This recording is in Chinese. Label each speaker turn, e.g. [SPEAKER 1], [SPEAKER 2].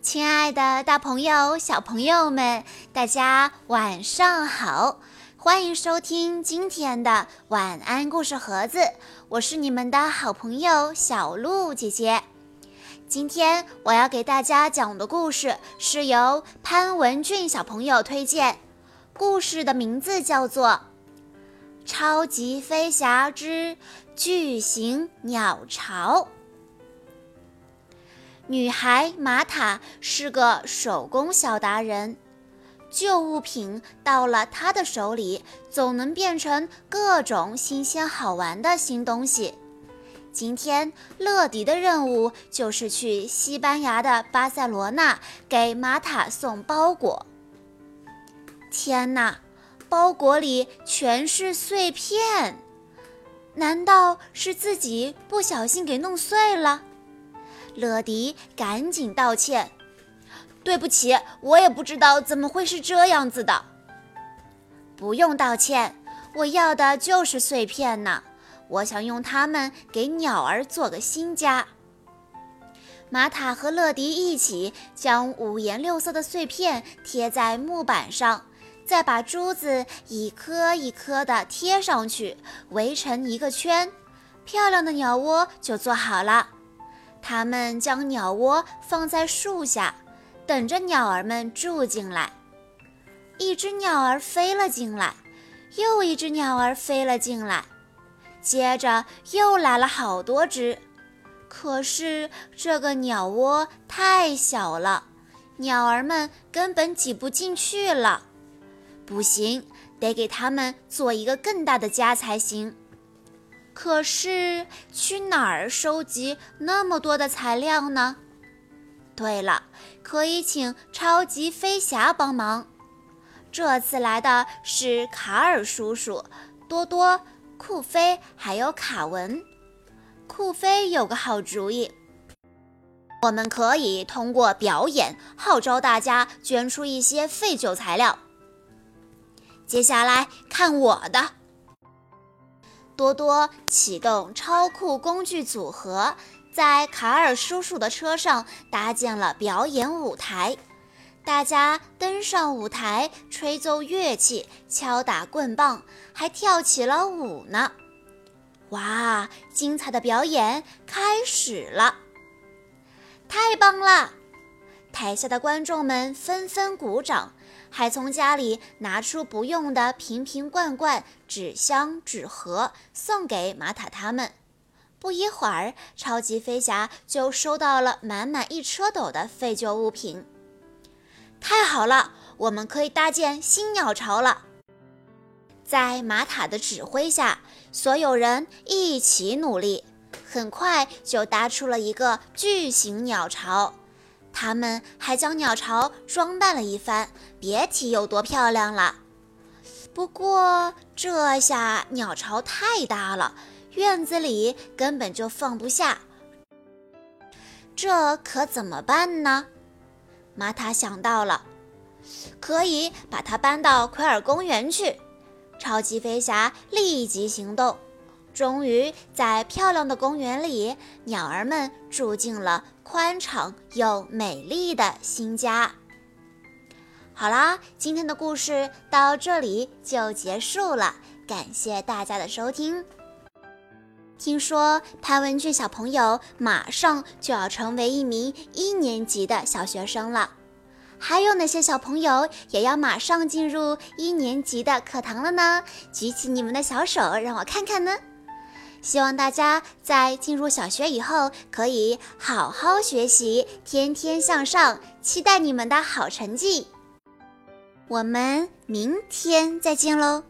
[SPEAKER 1] 亲爱的，大朋友、小朋友们，大家晚上好！欢迎收听今天的晚安故事盒子，我是你们的好朋友小鹿姐姐。今天我要给大家讲的故事是由潘文俊小朋友推荐，故事的名字叫做《超级飞侠之巨型鸟巢》。女孩玛塔是个手工小达人，旧物品到了她的手里，总能变成各种新鲜好玩的新东西。今天，乐迪的任务就是去西班牙的巴塞罗那给玛塔送包裹。天哪，包裹里全是碎片，难道是自己不小心给弄碎了？乐迪赶紧道歉：“对不起，我也不知道怎么会是这样子的。”不用道歉，我要的就是碎片呢。我想用它们给鸟儿做个新家。玛塔和乐迪一起将五颜六色的碎片贴在木板上，再把珠子一颗一颗地贴上去，围成一个圈，漂亮的鸟窝就做好了。他们将鸟窝放在树下，等着鸟儿们住进来。一只鸟儿飞了进来，又一只鸟儿飞了进来，接着又来了好多只。可是这个鸟窝太小了，鸟儿们根本挤不进去了。不行，得给它们做一个更大的家才行。可是去哪儿收集那么多的材料呢？对了，可以请超级飞侠帮忙。这次来的是卡尔叔叔、多多、酷飞还有卡文。酷飞有个好主意，我们可以通过表演号召大家捐出一些废旧材料。接下来看我的。多多启动超酷工具组合，在卡尔叔叔的车上搭建了表演舞台。大家登上舞台，吹奏乐器，敲打棍棒，还跳起了舞呢！哇，精彩的表演开始了！太棒了！台下的观众们纷纷鼓掌。还从家里拿出不用的瓶瓶罐罐、纸箱、纸盒，送给玛塔他们。不一会儿，超级飞侠就收到了满满一车斗的废旧物品。太好了，我们可以搭建新鸟巢了。在玛塔的指挥下，所有人一起努力，很快就搭出了一个巨型鸟巢。他们还将鸟巢装扮了一番，别提有多漂亮了。不过这下鸟巢太大了，院子里根本就放不下。这可怎么办呢？玛塔想到了，可以把它搬到奎尔公园去。超级飞侠立即行动。终于在漂亮的公园里，鸟儿们住进了宽敞又美丽的新家。好啦，今天的故事到这里就结束了，感谢大家的收听。听说潘文俊小朋友马上就要成为一名一年级的小学生了，还有哪些小朋友也要马上进入一年级的课堂了呢？举起你们的小手，让我看看呢。希望大家在进入小学以后可以好好学习，天天向上。期待你们的好成绩。我们明天再见喽！